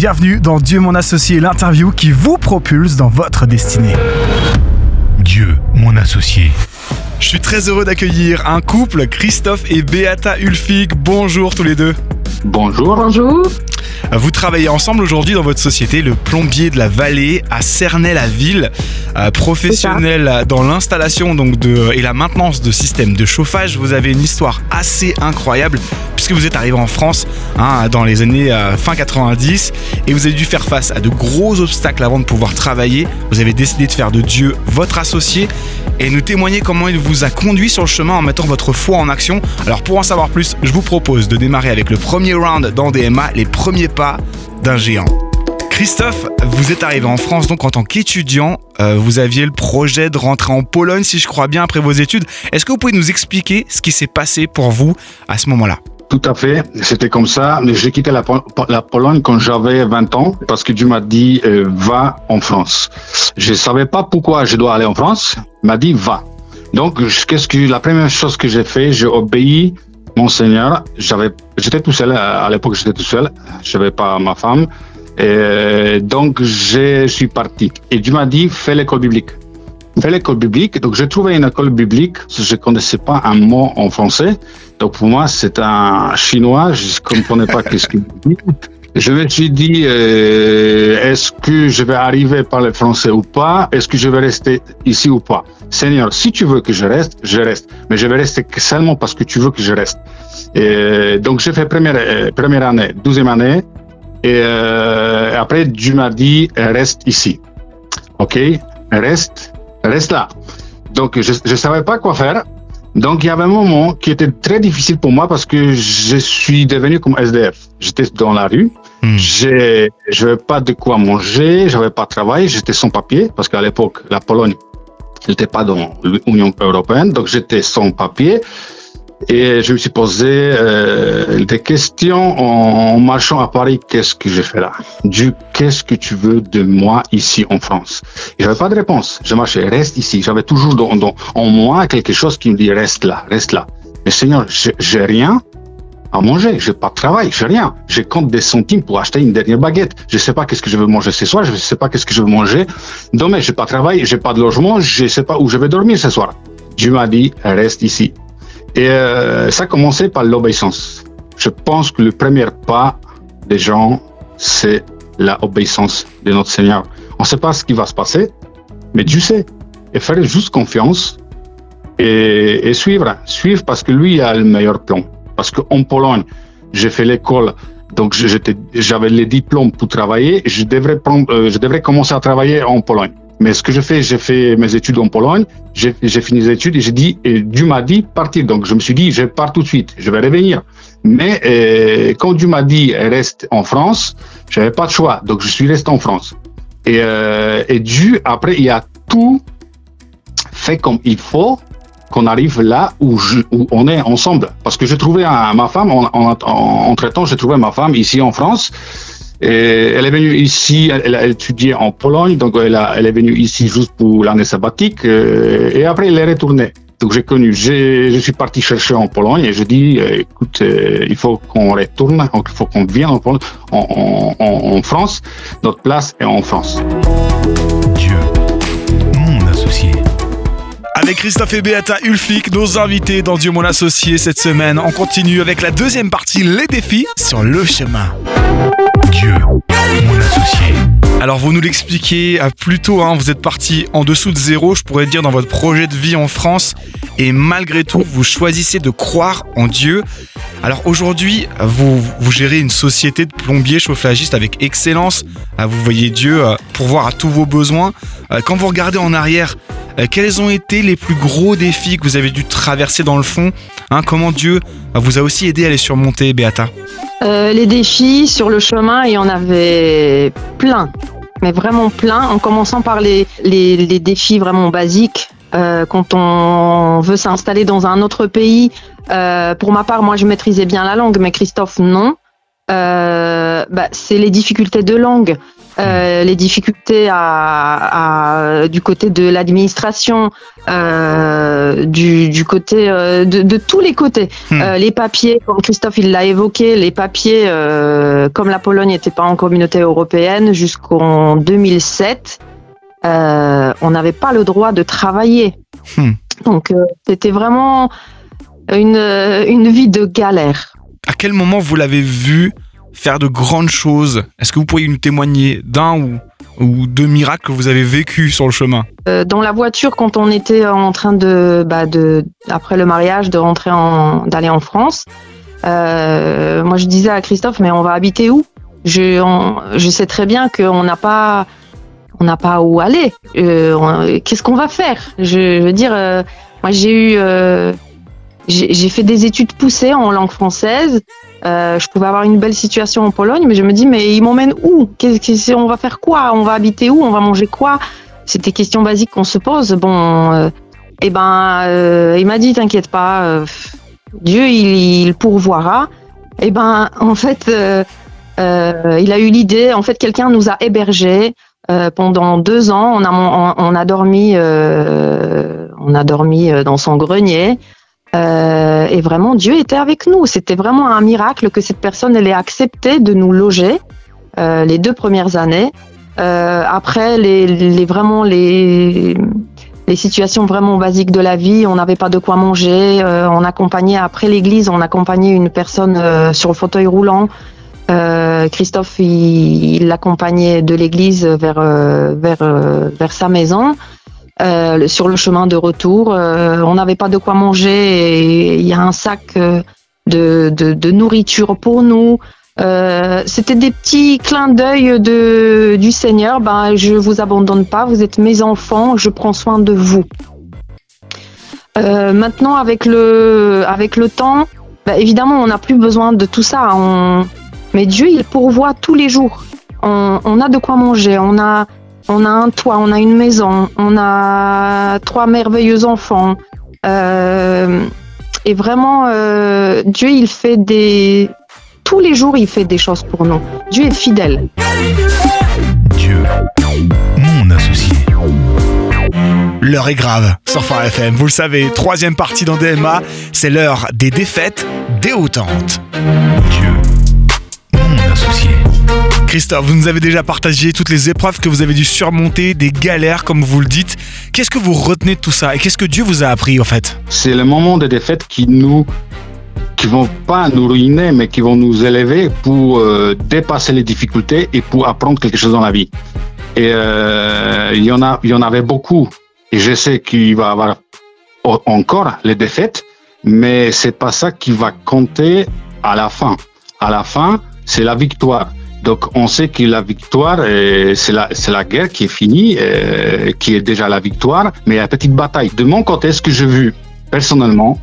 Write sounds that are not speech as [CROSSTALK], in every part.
Bienvenue dans Dieu mon associé, l'interview qui vous propulse dans votre destinée. Dieu mon associé. Je suis très heureux d'accueillir un couple, Christophe et Beata Ulfik. Bonjour tous les deux. Bonjour. Bonjour. Vous travaillez ensemble aujourd'hui dans votre société, le plombier de la vallée à Cernay-la-Ville, euh, professionnel dans l'installation donc de et la maintenance de systèmes de chauffage. Vous avez une histoire assez incroyable puisque vous êtes arrivé en France hein, dans les années euh, fin 90 et vous avez dû faire face à de gros obstacles avant de pouvoir travailler. Vous avez décidé de faire de Dieu votre associé et nous témoigner comment il vous a conduit sur le chemin en mettant votre foi en action. Alors pour en savoir plus, je vous propose de démarrer avec le premier round dans DMA, les premiers pas d'un géant. Christophe, vous êtes arrivé en France donc en tant qu'étudiant. Euh, vous aviez le projet de rentrer en Pologne, si je crois bien, après vos études. Est-ce que vous pouvez nous expliquer ce qui s'est passé pour vous à ce moment-là? Tout à fait, c'était comme ça. J'ai quitté la, Pologne quand j'avais 20 ans parce que Dieu m'a dit euh, va en France. Je savais pas pourquoi je dois aller en France. M'a dit va. Donc qu'est-ce que la première chose que j'ai fait, j'ai obéi mon Seigneur. J'avais, j'étais tout seul à l'époque, j'étais tout seul. Je n'avais pas ma femme. Et donc, je suis parti. Et Dieu m'a dit, fais l'école biblique. Fais l'école biblique. Donc, j'ai trouvé une école biblique. Je connaissais pas un mot en français. Donc, pour moi, c'est un chinois. Je comprenais pas qu'est-ce qu'il dit. Je me suis dit, euh, est-ce que je vais arriver par le français ou pas? Est-ce que je vais rester ici ou pas? Seigneur, si tu veux que je reste, je reste. Mais je vais rester seulement parce que tu veux que je reste. Donc j'ai fait première, euh, première année, douzième année. Et euh, après, Dieu m'a dit, reste ici. OK? Reste, reste là. Donc je ne savais pas quoi faire. Donc il y avait un moment qui était très difficile pour moi parce que je suis devenu comme SDF. J'étais dans la rue, hmm. je n'avais pas de quoi manger, j'avais pas de travail, j'étais sans papier parce qu'à l'époque la Pologne n'était pas dans l'Union européenne, donc j'étais sans papier. Et je me suis posé euh, des questions en, marchant à Paris. Qu'est-ce que j'ai fait là? Du qu'est-ce que tu veux de moi ici en France? Et j'avais pas de réponse. Je marchais, reste ici. J'avais toujours dans, dans, en moi quelque chose qui me dit reste là, reste là. Mais Seigneur, j'ai rien à manger, j'ai pas de travail, j'ai rien. Je compte des centimes pour acheter une dernière baguette. Je sais pas qu'est-ce que je veux manger ce soir, je sais pas qu'est-ce que je veux manger demain. J'ai pas de travail, j'ai pas de logement, je sais pas où je vais dormir ce soir. Dieu m'a dit reste ici. Et euh, ça a commencé par l'obéissance. Je pense que le premier pas des gens, c'est l'obéissance de notre Seigneur. On ne sait pas ce qui va se passer, mais Dieu sait. Et faire juste confiance et, et suivre. Suivre parce que lui a le meilleur plan. Parce qu'en Pologne, j'ai fait l'école, donc j'avais les diplômes pour travailler. Je devrais, prendre, euh, je devrais commencer à travailler en Pologne. Mais ce que je fais, j'ai fait mes études en Pologne, j'ai fini les études et j'ai dit, et Dieu m'a dit partir. Donc je me suis dit, je pars tout de suite, je vais revenir. Mais euh, quand Dieu m'a dit reste en France, j'avais pas de choix, donc je suis resté en France. Et, euh, et Dieu après il a tout fait comme il faut qu'on arrive là où, on est ensemble. Parce que j'ai trouvé ma femme, en, en, entre temps, j'ai trouvé ma femme ici en France. Et elle est venue ici, elle, a étudié en Pologne, donc elle, est venue ici juste pour l'année sabbatique, euh, et après elle est retournée. Donc j'ai connu, je suis parti chercher en Pologne et je dis, euh, écoute, euh, il faut qu'on retourne, il faut qu'on vienne en, en, en, en France, notre place est en France. Christophe et Beata Ulfik, nos invités dans Dieu mon associé cette semaine. On continue avec la deuxième partie, les défis sur le chemin. Dieu, mon associé. Alors vous nous l'expliquez euh, plus tôt, hein, vous êtes parti en dessous de zéro, je pourrais dire, dans votre projet de vie en France, et malgré tout, vous choisissez de croire en Dieu. Alors aujourd'hui, vous, gérez une société de plombiers chauffagistes avec excellence, euh, vous voyez Dieu euh, pourvoir à tous vos besoins. Quand vous regardez en arrière, quels ont été les plus gros défis que vous avez dû traverser dans le fond hein, Comment Dieu vous a aussi aidé à les surmonter, Beata? Euh, les défis sur le chemin, il y en avait plein, mais vraiment plein, en commençant par les, défis vraiment basiques. Euh, quand on veut s'installer dans un autre pays, euh, pour ma part, moi je maîtrisais bien la langue, mais Christophe non. bah, c'est les difficultés de langue. Euh, les difficultés à, du côté de l'administration, euh, du, du, côté euh, de, de, tous les côtés. Hmm. Les papiers, comme Christophe il l'a évoqué, les papiers, comme la Pologne n'était pas en communauté européenne jusqu'en 2007, euh, on n'avait pas le droit de travailler. Hmm. Donc c'était vraiment une, une vie de galère. À quel moment vous l'avez vu faire de grandes choses. Est-ce que vous pourriez nous témoigner d'un ou, ou deux miracles que vous avez vécu sur le chemin Euh, dans la voiture, quand on était en train de, bah, de après le mariage, de rentrer en, d'aller en France, euh, moi je disais à Christophe, mais on va habiter où? Je, je sais très bien qu'on n'a pas, on n'a pas où aller. Euh, qu'est-ce qu'on va faire? Je, veux dire, moi j'ai eu, j'ai fait des études poussées en langue française. Euh, je pouvais avoir une belle situation en Pologne, mais je me dis, mais ils m'emmènent où? Qu'est-ce que- On va faire quoi? On va habiter où? On va manger quoi? C'est des questions basiques qu'on se pose. Bon, euh, eh ben, euh, il m'a dit, t'inquiète pas, euh, Dieu, il, il pourvoira. Eh ben, en fait, euh, euh, il a eu l'idée. En fait, quelqu'un nous a hébergés pendant deux ans. On a, on, on a dormi, on a dormi dans son grenier. Euh, et vraiment, Dieu était avec nous. C'était vraiment un miracle que cette personne elle ait accepté de nous loger euh, les deux premières années. Euh, après, les, les vraiment les les situations vraiment basiques de la vie, on n'avait pas de quoi manger. euh, on accompagnait après l'église, on accompagnait une personne euh, sur le fauteuil roulant. Euh, Christophe, il l'accompagnait de l'église vers vers vers sa maison. Euh, sur le chemin de retour, euh, on n'avait pas de quoi manger et il y a un sac euh, de, nourriture pour nous. C'était des petits clins d'œil du Seigneur. Ben, je vous abandonne pas, vous êtes mes enfants, je prends soin de vous. Maintenant, avec le, avec le temps, ben, évidemment, on n'a plus besoin de tout ça. Mais Dieu, il pourvoit tous les jours. On, on a de quoi manger, on a, on a un toit, on a une maison, on a trois merveilleux enfants. Euh, et vraiment, euh, Dieu, il fait des... Tous les jours, il fait des choses pour nous. Dieu est fidèle. Dieu, mon associé. L'heure est grave sur Phare FM. Vous le savez, troisième partie dans DMA, c'est l'heure des défaites déroutantes. Dieu. Christophe, vous nous avez déjà partagé toutes les épreuves que vous avez dû surmonter, des galères comme vous le dites. Qu'est-ce que vous retenez de tout ça et qu'est-ce que Dieu vous a appris en fait? C'est le moment de défaite qui nous qui vont pas nous ruiner, mais qui vont nous élever pour euh, dépasser les difficultés et pour apprendre quelque chose dans la vie. Et euh, il y en y en avait beaucoup. Et je sais qu'il va y avoir encore les défaites, mais c'est pas ça qui va compter à la fin. À la fin, c'est la victoire. Donc on sait que la victoire, euh, c'est la, la guerre qui est finie, euh, qui est déjà la victoire, mais il y a une petite bataille. De mon côté, ce que j'ai vu personnellement,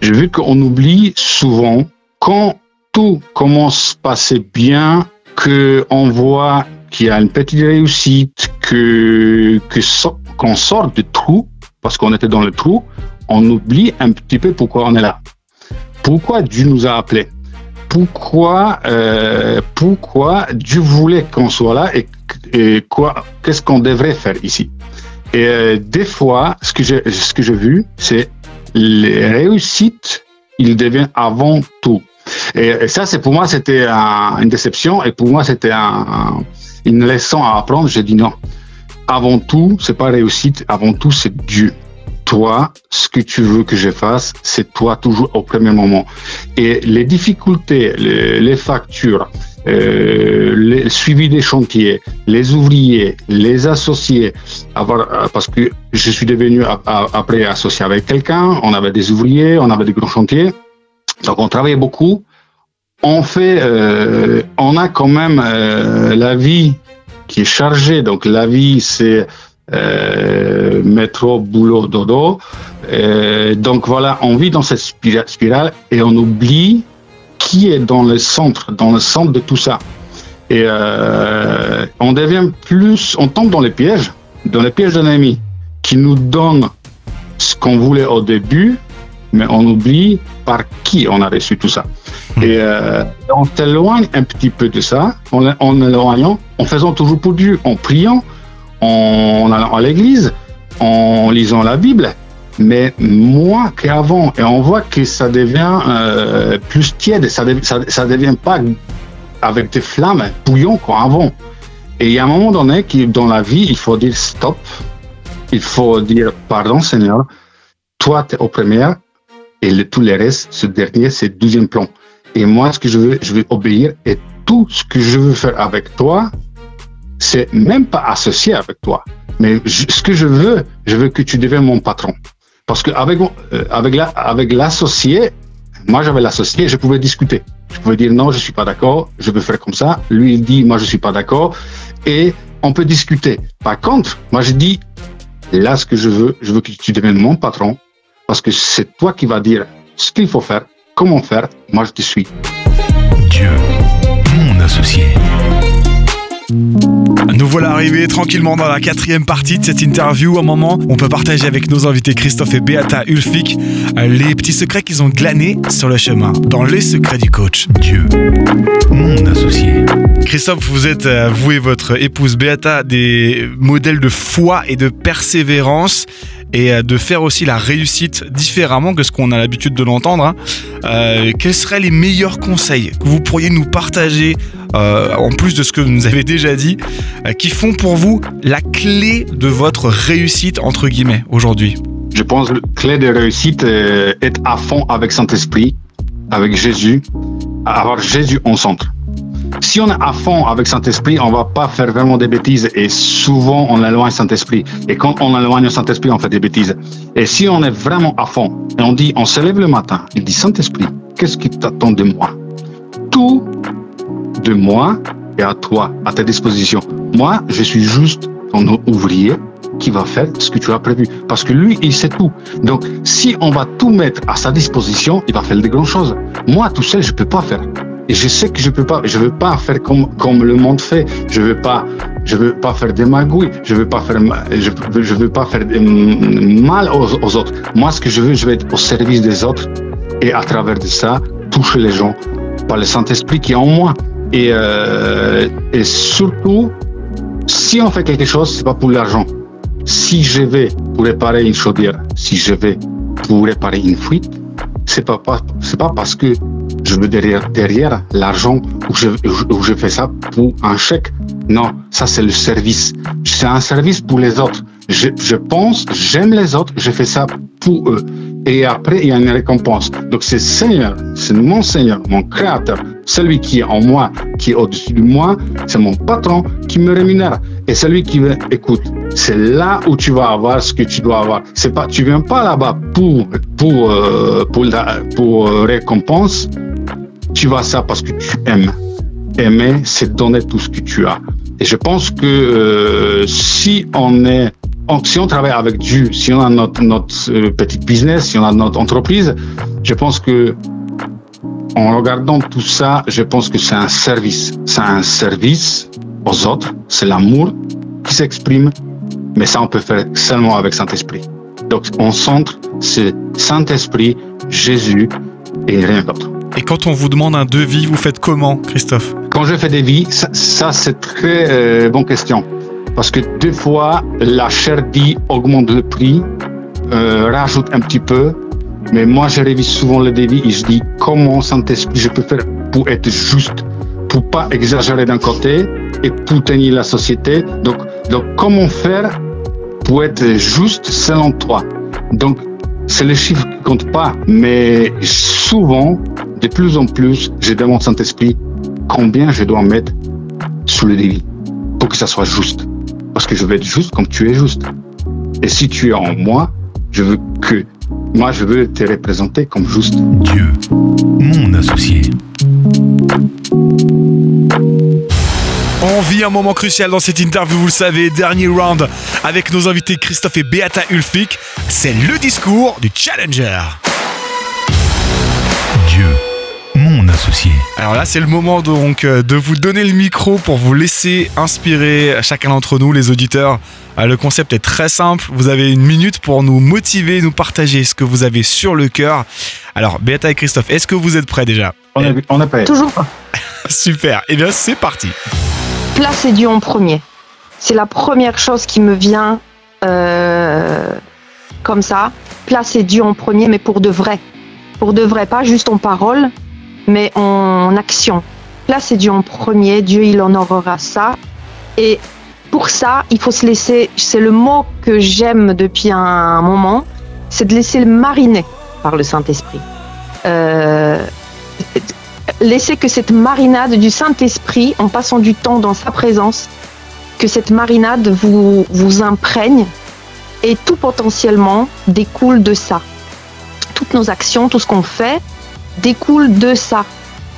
j'ai vu qu'on oublie souvent quand tout commence à passer bien, que on voit qu'il y a une petite réussite, que qu'on sort du trou parce qu'on était dans le trou, on oublie un petit peu pourquoi on est là. Pourquoi Dieu nous a appelés? Pourquoi euh, pourquoi Dieu voulait qu'on soit là et, quoi Qu'est-ce qu'on devrait faire ici? Et euh, des fois, ce que j'ai ce que j'ai vu, c'est les réussites, ils deviennent avant tout. Et, ça, c'est pour moi, c'était un- une déception et pour moi, c'était un- une leçon à apprendre. J'ai dit non. Avant tout, c'est pas réussite. Avant tout, c'est Dieu. Toi, ce que tu veux que je fasse, c'est toi toujours au premier moment. Et les difficultés, les, factures, euh, le suivi des chantiers, les ouvriers, les associés, euh, parce que je suis devenu après associé avec quelqu'un, on avait des ouvriers, on avait des grands chantiers, donc on travaillait beaucoup. On fait, euh, on a quand même la vie qui est chargée. Donc la vie, c'est euh, métro, boulot, dodo. Euh, donc voilà, on vit dans cette spira- spirale et on oublie qui est dans le centre, dans le centre de tout ça. Et euh, on devient plus, on tombe dans les pièges, dans les pièges d'un ami qui nous donne ce qu'on voulait au début, mais on oublie par qui on a reçu tout ça. Et euh, on s'éloigne un petit peu de ça, en, en éloignant, en faisant toujours pour Dieu, en priant, en allant à l'église, en lisant la Bible, mais moins qu'avant. Et on voit que ça devient euh, plus tiède, ça, devient pas avec des flammes bouillon quoi avant. Et il y a un moment donné qui dans la vie, il faut dire stop, il faut dire pardon Seigneur, toi tu es au premier et le, tout le reste, ce dernier, c'est deuxième plan. Et moi, ce que je veux, je veux obéir et tout ce que je veux faire avec toi, c'est même pas associé avec toi. Mais ce que je veux, je veux que tu deviennes mon patron. Parce qu'avec euh, avec la, avec l'associé, moi j'avais l'associé, je pouvais discuter. Je pouvais dire non, je suis pas d'accord, je veux faire comme ça. Lui il dit moi je suis pas d'accord et on peut discuter. Par contre, moi je dis là ce que je veux, je veux que tu deviennes mon patron parce que c'est toi qui vas dire ce qu'il faut faire, comment faire. Moi je te suis. Dieu, mon associé. Voilà arrivés tranquillement dans la quatrième partie de cette interview, un moment on peut partager avec nos invités Christophe et Beata Ulfik les petits secrets qu'ils ont glanés sur le chemin, dans les secrets du coach. Dieu, mon associé. Christophe, vous êtes, euh, vous et votre épouse Beata, des modèles de foi et de persévérance et euh, de faire aussi la réussite différemment que ce qu'on a l'habitude de l'entendre. Hein. Euh, quels seraient les meilleurs conseils que vous pourriez nous partager, euh, en plus de ce que vous nous avez déjà dit, qui font pour vous la clé de votre réussite, entre guillemets, aujourd'hui? Je pense que la clé de réussite est être à fond avec Saint-Esprit, avec Jésus, avoir Jésus en centre si on est à fond avec Saint-Esprit, on va pas faire vraiment des bêtises et souvent on éloigne Saint-Esprit. Et quand on éloigne Saint-Esprit, on fait des bêtises. Et si on est vraiment à fond et on dit, on se lève le matin, il dit Saint-Esprit, qu'est-ce qui t'attend de moi? Tout de moi et à toi, à ta disposition. Moi, je suis juste ton ouvrier qui va faire ce que tu as prévu. Parce que lui, il sait tout. Donc, si on va tout mettre à sa disposition, il va faire des grandes choses. Moi, tout seul, je peux pas faire. Et je sais que je peux pas, je veux pas faire comme, comme le monde fait. Je veux pas, je veux pas faire des magouilles. Je veux pas faire, je, veux pas faire mal aux, autres. Moi, ce que je veux, je veux être au service des autres et à travers de ça, toucher les gens par le Saint-Esprit qui est en moi. Et, euh, surtout, si on fait quelque chose, c'est pas pour l'argent. Si je vais pour réparer une chaudière, si je vais pour réparer une fuite, c'est pas c'est pas parce que je veux derrière, derrière l'argent où je, où je fais ça pour un chèque. Non, ça c'est le service. C'est un service pour les autres. Je, je pense, j'aime les autres, je fais ça pour eux. Et après, il y a une récompense. Donc c'est Seigneur, c'est mon Seigneur, mon Créateur, celui qui est en moi, qui est au-dessus de moi, c'est mon patron qui me rémunère. Et celui qui veut, écoute, c'est là où tu vas avoir ce que tu dois avoir. C'est pas, tu viens pas là-bas pour pour euh, pour pour euh, récompense. Tu vas ça parce que tu aimes. Aimer, c'est donner tout ce que tu as. Et je pense que euh, si on est si on travaille avec Dieu, si on a notre, notre euh, petit business, si on a notre entreprise, je pense que en regardant tout ça, je pense que c'est un service. C'est un service aux autres. C'est l'amour qui s'exprime. Mais ça, on peut faire seulement avec Saint-Esprit. Donc, on centre, c'est Saint-Esprit, Jésus et rien d'autre. Et quand on vous demande un devis, vous faites comment, Christophe? Quand je fais des vies, ça, ça c'est très euh, bonne question. Parce que des fois, la chair dit augmente le prix, euh, rajoute un petit peu. Mais moi, je révise souvent le devis et je dis comment Saint-Esprit je peux faire pour être juste, pour pas exagérer d'un côté et pour tenir la société. Donc, donc comment faire pour être juste selon toi? Donc, c'est le chiffre qui compte pas, mais souvent, de plus en plus, je demande Saint-Esprit combien je dois mettre sous le devis pour que ça soit juste. Parce que je veux être juste comme tu es juste. Et si tu es en moi, je veux que moi, je veux te représenter comme juste. Dieu, mon associé. On vit un moment crucial dans cette interview, vous le savez, dernier round avec nos invités Christophe et Beata Ulfik. C'est le discours du Challenger. Dieu, mon associé. Alors là, c'est le moment donc euh, de vous donner le micro pour vous laisser inspirer chacun d'entre nous, les auditeurs. Euh, Le concept est très simple. Vous avez une minute pour nous motiver, nous partager ce que vous avez sur le cœur. Alors, Beata et Christophe, est-ce que vous êtes prêts déjà? On est, on est prêt. Toujours pas. [LAUGHS] Super. Eh bien, c'est parti. Placer Dieu en premier. C'est la première chose qui me vient euh, comme ça. Placer Dieu en premier, mais pour de vrai. Pour de vrai, pas juste en parole, mais en action. Placer Dieu en premier, Dieu il honorera ça. Et pour ça, il faut se laisser, c'est le mot que j'aime depuis un moment, c'est de laisser le mariner par le Saint-Esprit. Euh, laisser que cette marinade du Saint-Esprit, en passant du temps dans sa présence, que cette marinade vous, vous imprègne et tout potentiellement découle de ça. Toutes nos actions, tout ce qu'on fait découle de ça,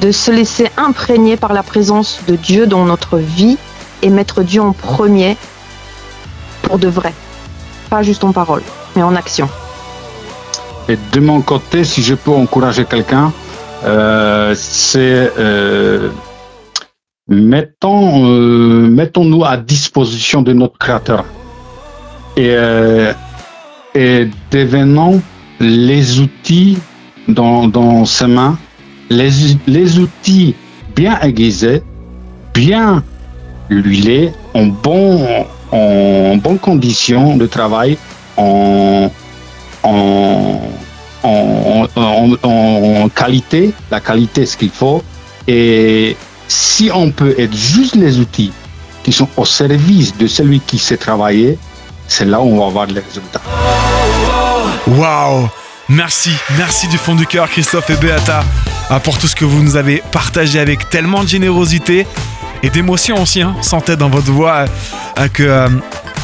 de se laisser imprégner par la présence de Dieu dans notre vie et mettre Dieu en premier pour de vrai. Pas juste en parole, mais en action. Et de mon côté, si je peux encourager quelqu'un, euh, c'est euh, euh, mettons-nous à disposition de notre Créateur et, et devenons les outils dans, ses mains, les, les outils bien aiguisés, bien huilés, en bon en bonne condition de travail, en, en, en, en- qualité, la qualité ce qu'il faut. Et si on peut être juste les outils qui sont au service de celui qui sait travailler, c'est là où on va avoir les résultats. Waouh Merci, merci du fond du cœur Christophe et Beata ah, pour tout ce que vous nous avez partagé avec tellement de générosité et d'émotion aussi. Hein, dans votre voix euh, que euh,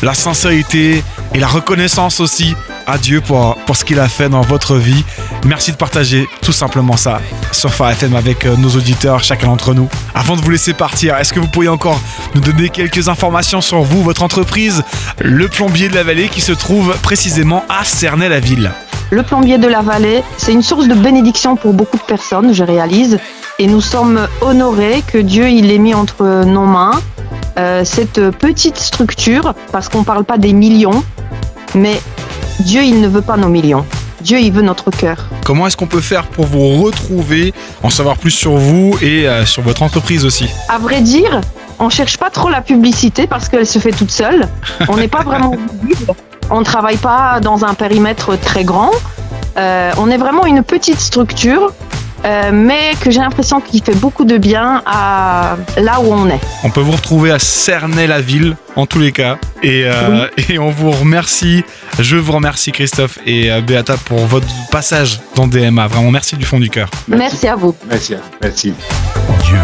la sincérité et la reconnaissance aussi à Dieu pour, ce qu'il a fait dans votre vie. Merci de partager tout simplement ça sur FM avec euh, nos auditeurs, chacun d'entre nous. Avant de vous laisser partir, est-ce que vous pourriez encore nous donner quelques informations sur vous, votre entreprise, le plombier de la vallée qui se trouve précisément à Cernay-la-Ville? Le plombier de la vallée, c'est une source de bénédiction pour beaucoup de personnes, je réalise. Et nous sommes honorés que Dieu il ait mis entre nos mains euh, cette petite structure, parce qu'on ne parle pas des millions, mais Dieu il ne veut pas nos millions. Dieu il veut notre cœur. Comment est-ce qu'on peut faire pour vous retrouver, en savoir plus sur vous et euh, sur votre entreprise aussi? À vrai dire, on cherche pas trop la publicité parce qu'elle se fait toute seule. On n'est pas vraiment [LAUGHS] visible. On ne travaille pas dans un périmètre très grand. Euh, on est vraiment une petite structure, euh, mais que j'ai l'impression qu'il fait beaucoup de bien à là où on est. On peut vous retrouver à Cernay-la-Ville, en tous les cas. Et, euh, [LAUGHS] et on vous remercie, je vous remercie Christophe et Beata pour votre passage dans DMA. Vraiment, merci du fond du cœur. Merci à vous. Merci. Merci. Dieu